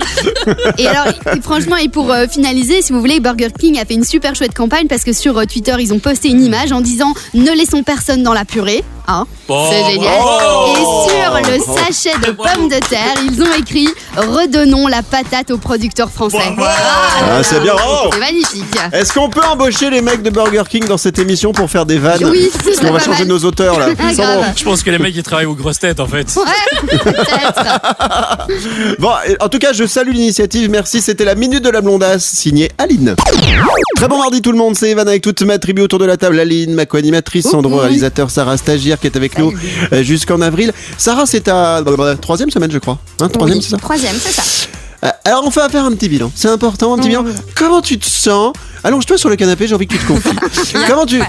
Et alors, et franchement, et pour euh, finaliser, si vous voulez, Burger King a fait une super chouette campagne parce que sur euh, Twitter, ils ont posté une image en disant ne laissons personne dans la purée. Hein, Oh, c'est génial. bravo. Et sur le sachet de pommes de terre, ils ont écrit redonnons la patate aux producteurs français. Ah, c'est bien. Oh C'est magnifique. Est-ce qu'on peut embaucher les mecs de Burger King dans cette émission pour faire des vannes Oui, Parce ce qu'on serait va pas changer mal. nos auteurs là. Ah, grave. Je pense que les mecs ils travaillent aux grosses têtes en fait. Ouais, peut-être. Bon, en tout cas, je salue l'initiative. Merci. C'était la minute de la blondasse, signée Aline. Très bon mardi tout le monde. C'est Evan avec toute ma tribu autour de la table. Aline, ma co-animatrice, Sandro, réalisateur, Sarah, stagiaire qui est avec nous euh, jusqu'en avril. Sarah, c'est ta euh, troisième semaine, je crois. Hein, troisième, Oui, c'est ça Troisième, c'est ça. Euh, Alors, on va faire un petit bilan. C'est important, un petit bilan. Comment tu te sens Allonge-toi sur le canapé. J'ai envie que tu te confies. comment tu Ouais.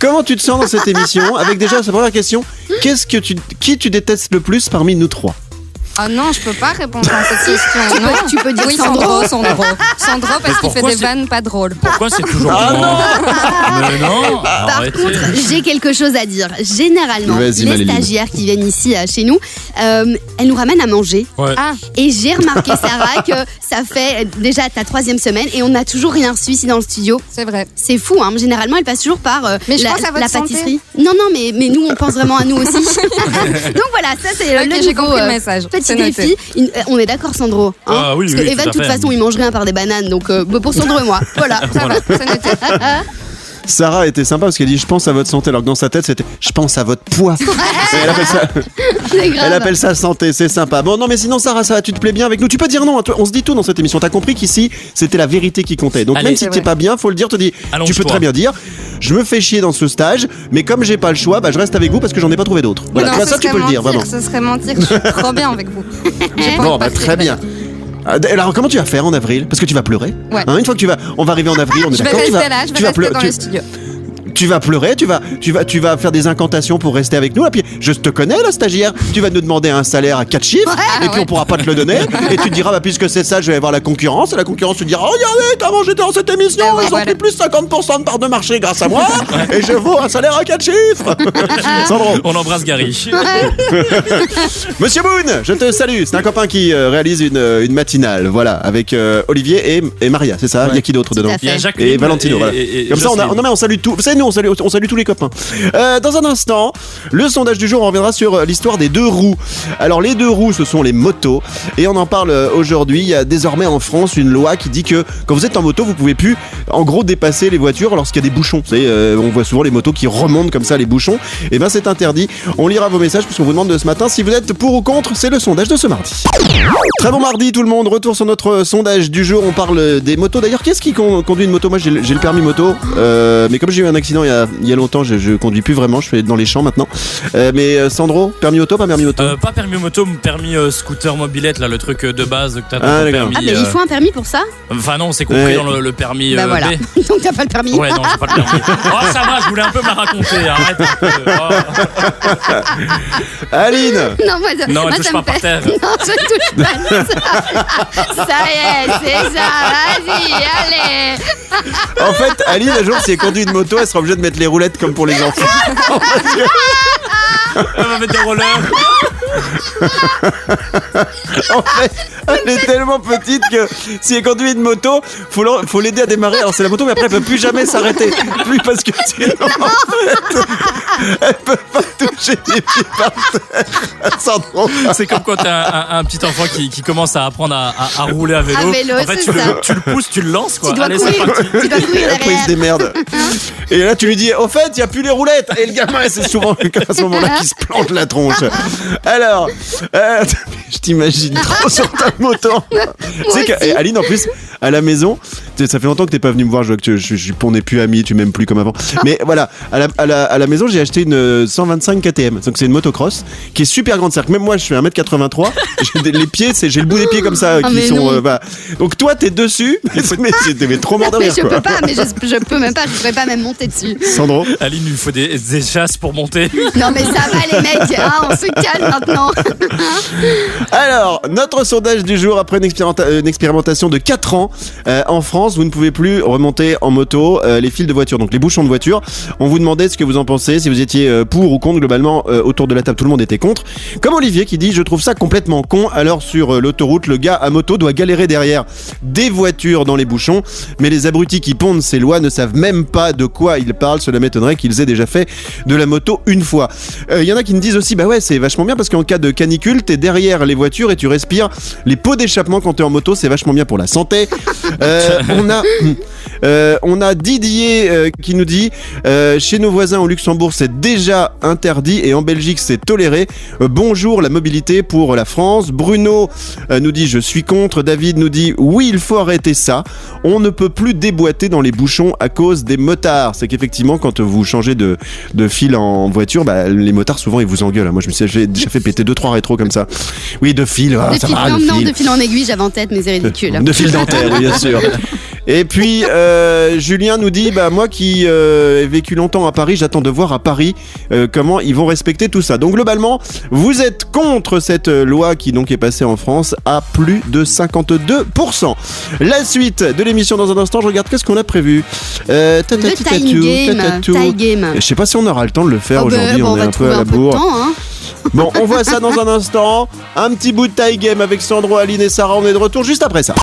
Comment tu te sens dans cette émission Avec déjà sa première question, qu'est-ce que tu, qui tu détestes le plus parmi nous trois Ah non, je peux pas répondre à cette question. Tu non. peux- tu peux dire oui, Sandro. Sandro. Sandro, parce qu'il fait des vannes pas drôles. Pourquoi c'est toujours Ah moi Mais non Par arrêtez. contre, j'ai quelque chose à dire. Généralement, les Maléline. stagiaires qui viennent ici euh, chez nous, euh, elles nous ramènent à manger. Ouais. Ah, Et j'ai remarqué, Sarah, que ça fait déjà ta troisième semaine et on n'a toujours rien reçu ici dans le studio. c'est vrai. C'est fou, hein. Généralement, elle passe toujours par euh, Mais je la, pense à votre la santé. pâtisserie. Non, non, mais, mais nous, on pense vraiment à nous aussi. Donc voilà, ça c'est euh, Ok, le j'ai nouveau, compris le euh, message. Petit Défi. Une- euh, on est d'accord, Sandro hein Ah oui, Parce oui, que Evan, tout à de toute fait. façon, il mange rien par des bananes. Donc euh, bah, pour Sandro et moi, voilà. Ça va, c'est noté. Sarah était sympa parce qu'elle dit je pense à votre santé alors que dans sa tête c'était je pense à votre poids. Et elle, appelle ça, elle appelle ça santé, c'est sympa. Bon non mais sinon Sarah ça va, tu te plais bien avec nous. Tu peux dire non, hein, on se dit tout dans cette émission. T'as compris qu'ici c'était la vérité qui comptait. Donc Allez, même si c'est t'es pas bien, faut le dire, te dis tu peux très bien dire je me fais chier dans ce stage, mais comme j'ai pas le choix, bah je reste avec vous parce que j'en ai pas trouvé d'autres. Voilà, non, ce ça tu peux le dire vraiment. Ce serait mentir, je suis trop bien avec vous. Bon bah très bien. Ah, Alors comment tu vas faire en avril? Parce que tu vas pleurer. Ouais. Hein, une fois que tu vas, on va arriver en avril, on est Je vais d'accord. Tu rester vas, là, je vais tu rester dans tu- le studio. Tu vas pleurer, tu vas, tu vas, tu vas faire des incantations pour rester avec nous. Et puis, je te connais, la stagiaire. Tu vas nous demander un salaire à quatre chiffres, et puis on pourra pas te le donner. Et tu te diras, bah, puisque c'est ça, je vais avoir la concurrence. Et la concurrence te dira, regardez, comment j'étais dans cette émission, Ah, ils ont voilà. pris plus 50% de part de marché grâce à moi, et je vaux un salaire à quatre chiffres. Sandro, On embrasse Gary. Monsieur Boone, je te salue. C'est un copain qui euh, réalise une, euh, une matinale, voilà, avec euh, Olivier et, et Maria, c'est ça? Il y a qui d'autre dedans? Il y a Jacqueline et Valentino, et- voilà. et- et Comme ça, on, a, Jocelyne. non, mais on salue tout. Vous savez, nous, on salue, tous les copains. Euh, dans un instant, le sondage du jour, on reviendra sur euh, l'histoire des deux roues. Alors, les deux roues, ce sont les motos. Et on en parle euh, aujourd'hui. Il y a désormais en France une loi qui dit que quand vous êtes en moto, vous pouvez plus, en gros, dépasser les voitures lorsqu'il y a des bouchons. On voit souvent les motos qui remontent comme ça les bouchons. Et ben, c'est interdit. On lira vos messages puisqu'on vous demande de ce matin si vous êtes pour ou contre. C'est le sondage de ce mardi. Très bon mardi tout le monde, retour sur notre sondage du jour, on parle des motos. D'ailleurs, qu'est-ce qui con- conduit une moto? Moi j'ai le permis moto, mais comme j'ai eu un accident il y a, il y a longtemps, je, je conduis plus vraiment, je fais dans les champs maintenant. Euh, mais euh, Sandro, permis auto, pas permis auto Euh, pas permis moto, permis euh, scooter mobilette, là, le truc de base que t'as dans Ah. Ah, permis. mais il faut un permis pour ça Enfin non, c'est compris Ouais. dans le, le permis Bah euh, voilà. B. Donc t'as pas le permis. Ouais, non, j'ai pas le permis. Oh, ça va, je voulais un peu me la raconter. Arrête un peu. Oh. Aline Non, moi, ça, Non, elle moi, touche ça pas me par fait- terre. Non, je touche pas ça. ça y est, c'est ça. Vas-y, allez. En fait, Aline, un jour, si elle conduit une moto, elle sera obligée de mettre les roulettes comme pour les enfants. Elle va mettre des rollers. En fait, elle est tellement petite que si elle conduit une moto, faut l'en- faut l'aider à démarrer. Alors c'est la moto, mais après elle peut plus jamais s'arrêter. Plus parce que sinon, en fait, elle peut pas toucher les pieds par terre. C'est comme quand t'as un, un- un petit enfant qui, qui commence à apprendre à, à- à rouler à vélo. À vélo, en fait, tu ça. le, tu le pousses, tu le lances, quoi. Tu dois Allez, courir. Tu dois courir Et après il se démerde. Et là tu lui dis, au fait, il y a plus les roulettes. Et le gamin, c'est souvent à ce moment-là qu'il se plante la tronche. Alors, euh, je t'imagine trop sur ta moto. Tu sais que et Aline en plus, à la maison. Ça fait longtemps que t'es pas venu me voir, je vois que tu- je, je, on n'est plus amis, tu m'aimes plus comme avant. Mais voilà, à la, à la, à la maison, j'ai acheté une euh, 125 KTM. Donc c'est une motocross qui est super grande. C'est-à-dire que même moi, je suis 1m83. j'ai les pieds, c'est, j'ai le bout des pieds comme ça euh, Ah, qui mais sont. euh. Donc toi, t'es dessus. mais c'était mais trop mort de Mais je quoi. peux pas, mais je, je peux même pas, je pourrais pas même monter dessus. Sandro Aline, il faut des, des chasses pour monter. Non mais ça va les mecs, hein, on se calme maintenant. Alors, notre sondage du jour, après une, expérimenta- euh, une expérimentation de 4 ans euh, en France, vous ne pouvez plus remonter en moto euh, les fils de voiture, donc les bouchons de voiture. On vous demandait ce que vous en pensez, si vous étiez euh, pour ou contre. Globalement, euh, autour de la table, tout le monde était contre. Comme Olivier qui dit, je trouve ça complètement con. Alors sur l'autoroute, le gars à moto doit galérer derrière des voitures dans les bouchons, mais les abrutis qui pondent ces lois ne savent même pas de quoi ils parlent. Cela m'étonnerait qu'ils aient déjà fait de la moto une fois. Euh, Il y en a qui me disent aussi, bah ouais, c'est vachement bien parce qu'en cas de canicule, t'es derrière les voitures et tu respires les pots d'échappement quand t'es en moto, c'est vachement bien pour la santé. Euh, on a, euh, on a Didier euh, qui nous dit, euh, chez nos voisins au Luxembourg, c'est déjà interdit et en Belgique, c'est toléré. Bonjour la mobilité pour la France. Bruno nous dit, je suis contre. David nous dit, oui, il faut arrêter ça. On ne peut plus déboîter dans les bouchons à cause des motards. C'est qu'effectivement, quand vous changez de, de fil en voiture, bah, les motards souvent ils vous engueulent. Moi, je me suis j'ai déjà fait péter deux trois rétros comme ça. Oui, de fil. ah, de, ça fil, va, non, de non, fil. de fil en aiguille, j'avais en tête, mais c'est ridicule. De fil dentaire, oui, bien sûr. Et puis euh, Julien nous dit bah moi qui euh, ai vécu longtemps à Paris, j'attends de voir à Paris euh, comment ils vont respecter tout ça. Donc globalement, vous êtes contre cette loi qui donc est passée en France à plus de 52%. La suite de l'émission dans un instant, je regarde qu'est-ce qu'on a prévu? Euh, Le tatati time tatou, game, tatatou. time game. Je sais pas si on aura le temps de le faire Oh, ben, aujourd'hui, on, on est un peu à la bourre. temps. Hein. Bon, on voit ça dans un instant. Un petit bout de taille game avec Sandro, Aline et Sarah. On est de retour juste après ça.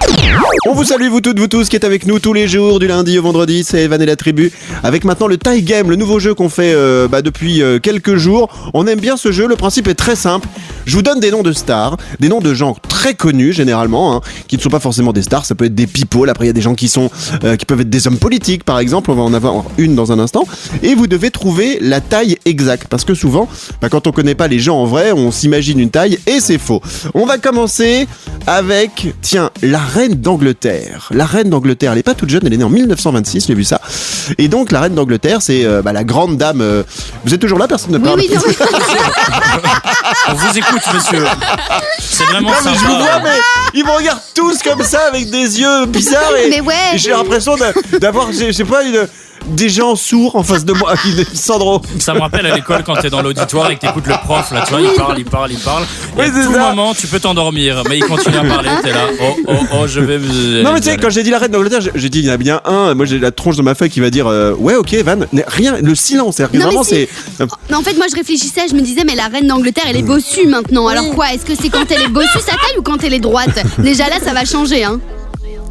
On vous salue, vous toutes, vous tous qui êtes avec nous tous les jours, du lundi au vendredi. C'est Evan et la tribu. Avec maintenant le taille game, le nouveau jeu qu'on fait euh, bah, depuis euh, quelques jours. On aime bien ce jeu. Le principe est très simple. Je vous donne des noms de stars, des noms de gens très connus généralement, hein, qui ne sont pas forcément des stars. Ça peut être des people. Après, il y a des gens qui sont, euh, qui peuvent être des hommes politiques, par exemple. On va en avoir une dans un instant. Et vous devez trouver la taille exacte, parce que souvent, bah, quand on connaît pas les gens en vrai, on s'imagine une taille et c'est faux. On va commencer avec, tiens, la reine d'Angleterre. La reine d'Angleterre, elle est pas toute jeune, elle est née en 1926, j'ai vu ça. Et donc la reine d'Angleterre, c'est euh, bah, la grande dame. euh, Vous êtes toujours là, personne ne parle. oui, non, mais- On vous écoute, monsieur. C'est vraiment Non, mais je vous vois, sympa. mais ils me regardent tous comme ça avec des yeux bizarres et, Mais ouais. et j'ai l'impression d'avoir, je je sais pas, une- des gens sourds en face de moi. Sandro. Ça me rappelle à l'école quand t'es dans l'auditoire et que t'écoutes le prof, là, tu vois, il parle, il parle, il parle. Et à c'est tout ça. moment, tu peux t'endormir, mais il continue à parler, t'es là. Oh, oh, oh, je vais me. Non mais tu sais quand j'ai dit la reine d'Angleterre j'ai- dit il y en a bien un moi j'ai la tronche de ma feuille qui va dire euh, ouais ok Van Mais rien le silence c'est-à-dire que Non, mais vraiment si. c'est Mais en fait, moi, je réfléchissais, je me disais, mais la reine d'Angleterre, elle est bossue maintenant. Alors quoi Est-ce que c'est quand elle est bossue sa taille ou quand elle est droite? Déjà là, ça va changer, hein.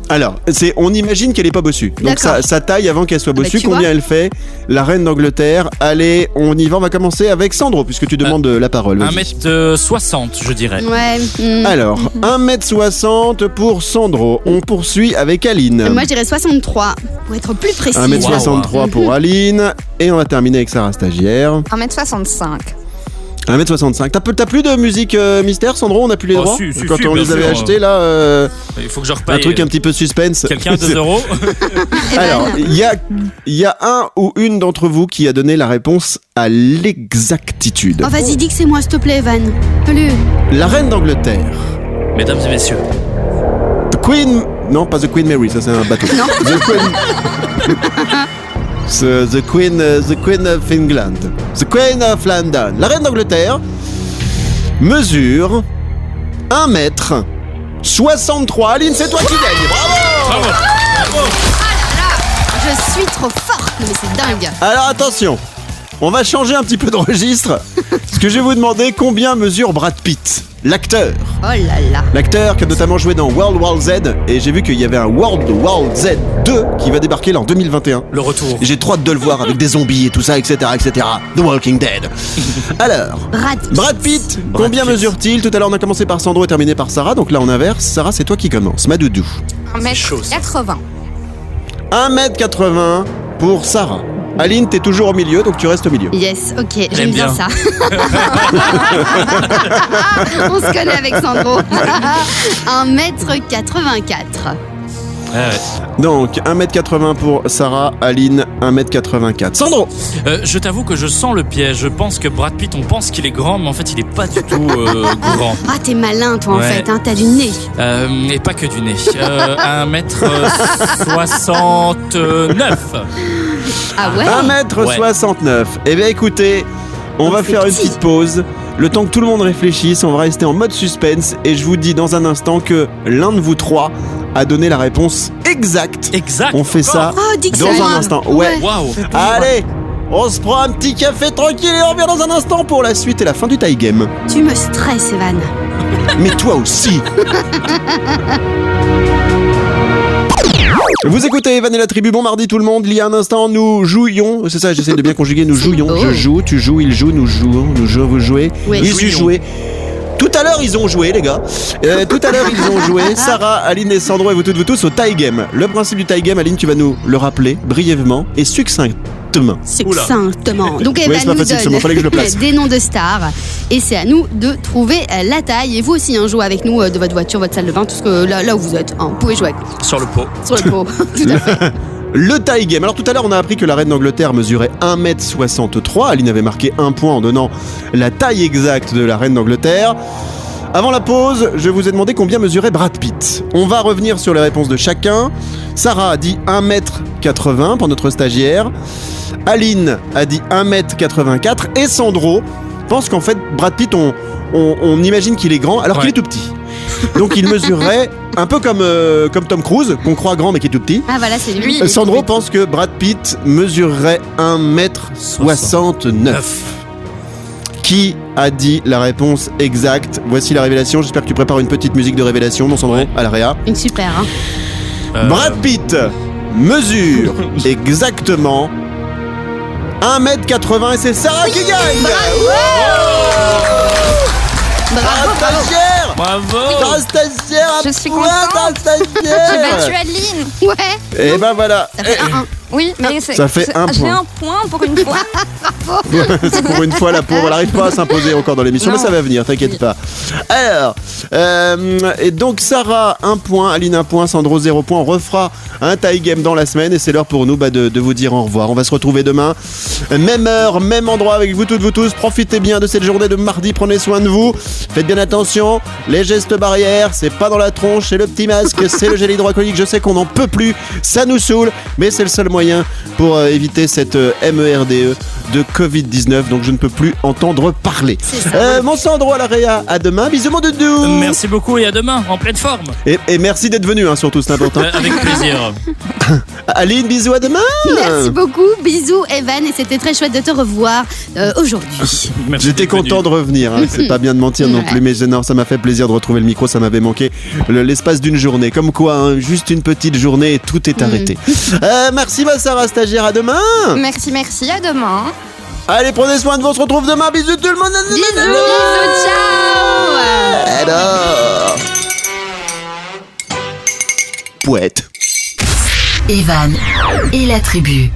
Alors c'est on imagine qu'elle est pas bossue donc sa, sa taille avant qu'elle soit bah, bossue combien elle fait la reine d'Angleterre allez on y va on va commencer avec Sandro puisque tu demandes euh, la parole vas-y. 1m60, je dirais. Ouais. hmm. alors 1m60 pour Sandro on poursuit avec Aline Moi, je dirais 63, pour être plus précis. 1m63 pour Aline et on va terminer avec Sarah stagiaire 1m65. 1m65 t'as plus de musique euh, mystère Sandro on a plus les Oh, droits quand on les avait achetés là euh, Il faut que je repaye. un truc un petit peu suspense Quelqu'un 2 euros Alors, il y a, y a un ou une d'entre vous qui a donné la réponse à l'exactitude. Oh, vas-y, dis que c'est moi, s'il te plaît, Evan. Plus. La reine d'Angleterre, Mesdames et messieurs, The Queen. Non, pas The Queen Mary, ça c'est un bateau. Non. The Queen. the, the Queen, euh, the Queen of England. The Queen of London. La reine d'Angleterre mesure 1 mètre 63. Aline, c'est toi qui gagne. Bravo bravo Je suis trop forte, mais c'est dingue. Alors attention, on va changer un petit peu de registre. Parce que je vais vous demander combien mesure Brad Pitt, l'acteur. Oh là là. L'acteur qui a notamment joué dans World War Z. Et j'ai vu qu'il y avait un World War Z 2 qui va débarquer là en 2021. Le retour. Et J'ai trop hâte de le voir avec des zombies et tout ça, etc., etc. The Walking Dead. Alors, Brad Pitt. Brad Pitt, Brad combien Pitt. mesure-t-il? Tout à l'heure, on a commencé par Sandro et terminé par Sarah. Donc là, on inverse. Sarah, c'est toi qui commence. Madoudou. chaud, ça. 1m80. 1m80 pour Sarah. Aline, t'es toujours au milieu, donc tu restes au milieu. Yes, ok, j'aime bien bien. ça. On se connaît avec Sandro. 1m84. Ouais. Donc 1m80 pour Sarah, Aline 1m84. Sandro Euh, je t'avoue que je sens le piège. Je pense que Brad Pitt, on pense qu'il est grand, mais en fait, il est pas du tout euh, grand. Ah, t'es malin, toi, en fait. Hein, T'as du nez. Euh, et pas que du nez. Euh, 1m69. Ah ouais 1m69. Eh bien écoutez, on va faire une petit. petite pause. Le temps que tout le monde réfléchisse, on va rester en mode suspense et je vous dis dans un instant que l'un de vous trois a donné la réponse exacte. Exact. On fait ça Oh, dans un instant. Ouais. Waouh. Allez, on se prend un petit café tranquille et on revient dans un instant pour la suite et la fin du tie game. Tu me stresses, Evan. Mais toi aussi Vous écoutez Evan et la tribu, bon mardi tout le monde, il y a un instant nous jouions, c'est ça j'essaie de bien conjuguer, nous jouions, je joue, tu joues, il joue, nous jouons, nous jouons, vous jouez, Oui. ils Jouions. Tout à l'heure ils ont joué les gars, Euh, tout à l'heure ils ont joué, Sarah, Aline et Sandro et vous toutes vous tous au tie game. Le principe du tie game, Aline tu vas nous le rappeler brièvement et succinctement. Succinctement. Donc Ouais, Evan c'est pas nous facile, ce mot, fallait que je le place. donne des noms de stars et c'est à nous de trouver euh, la taille. Et vous aussi, hein, jouez avec nous euh, de votre voiture, votre salle de bain, tout ce que là, là où vous êtes. hein, vous pouvez jouer avec nous Sur le pot. sur le pot. Tout à fait. Le tie game. Alors tout à l'heure, on a appris que la reine d'Angleterre mesurait 1m63. Aline avait marqué un point en donnant la taille exacte de la reine d'Angleterre. Avant la pause, je vous ai demandé combien mesurait Brad Pitt. On va revenir sur les réponses de chacun. Sarah a dit 1m80 pour notre stagiaire. Aline a dit 1m84. Et Sandro pense qu'en fait, Brad Pitt, on, on- on imagine qu'il est grand alors qu'il est tout petit. Donc il mesurerait un peu comme, euh, comme Tom Cruise, qu'on croit grand mais qui est tout petit. Ah voilà, c'est lui. Euh, Sandro pense que Brad Pitt mesurerait 1m69. Qui a dit la réponse exacte Voici la révélation. J'espère que tu prépares une petite musique de révélation, mon Sandro, Ouais. à la réa. Une super. Hein. Euh, Brad Pitt mesure exactement 1m80 et c'est Sarah qui gagne Bravo, Bravo. Stagiaire un Je suis point, contente. J'ai stagiaire battu Aline. Ouais, Et ben voilà ça fait un, un. Oui, mais c'est. Ça fait c'est- un J'ai point. un point pour une fois. C'est pour une fois la pauvre, elle n'arrive pas à s'imposer encore dans l'émission, mais Non. ça va venir, t'inquiète pas. Alors, euh, et donc Sarah, un point, Aline, un point, Sandro, zéro point. On refera un tie game dans la semaine et c'est l'heure pour nous bah, de, de vous dire au revoir. On va se retrouver demain, même heure, même endroit avec vous toutes, vous tous. Profitez bien de cette journée de mardi, prenez soin de vous. Faites bien attention, les gestes barrières, c'est pas dans la tronche, c'est le petit masque, c'est le gel hydroalcoolique. Je sais qu'on n'en peut plus, ça nous saoule, mais c'est le seul moyen pour euh, éviter cette euh, MERDE de Covid-19, donc je ne peux plus entendre parler. Euh, mon Sandro à la Réa, à demain, bisous mon doudou Merci beaucoup et à demain, en pleine forme. et, et merci d'être venu, hein, surtout, c'est important. Euh, avec plaisir. Aline, bisous, à demain Merci beaucoup. Bisous, Evan. Et c'était très chouette de te revoir euh, aujourd'hui. Merci J'étais content de revenir, hein, c'est pas bien de mentir non Ouais. plus, mais non, ça m'a fait plaisir de retrouver le micro, ça m'avait manqué le- l'espace d'une journée. Comme quoi, hein, juste une petite journée et tout est arrêté. Euh, merci ma Sarah stagiaire, à demain Merci, merci. À demain. Allez, prenez soin de vous, on se retrouve demain, bisous tout le monde Bisous, bisous, ciao. Alors... Poète Evan et la tribu.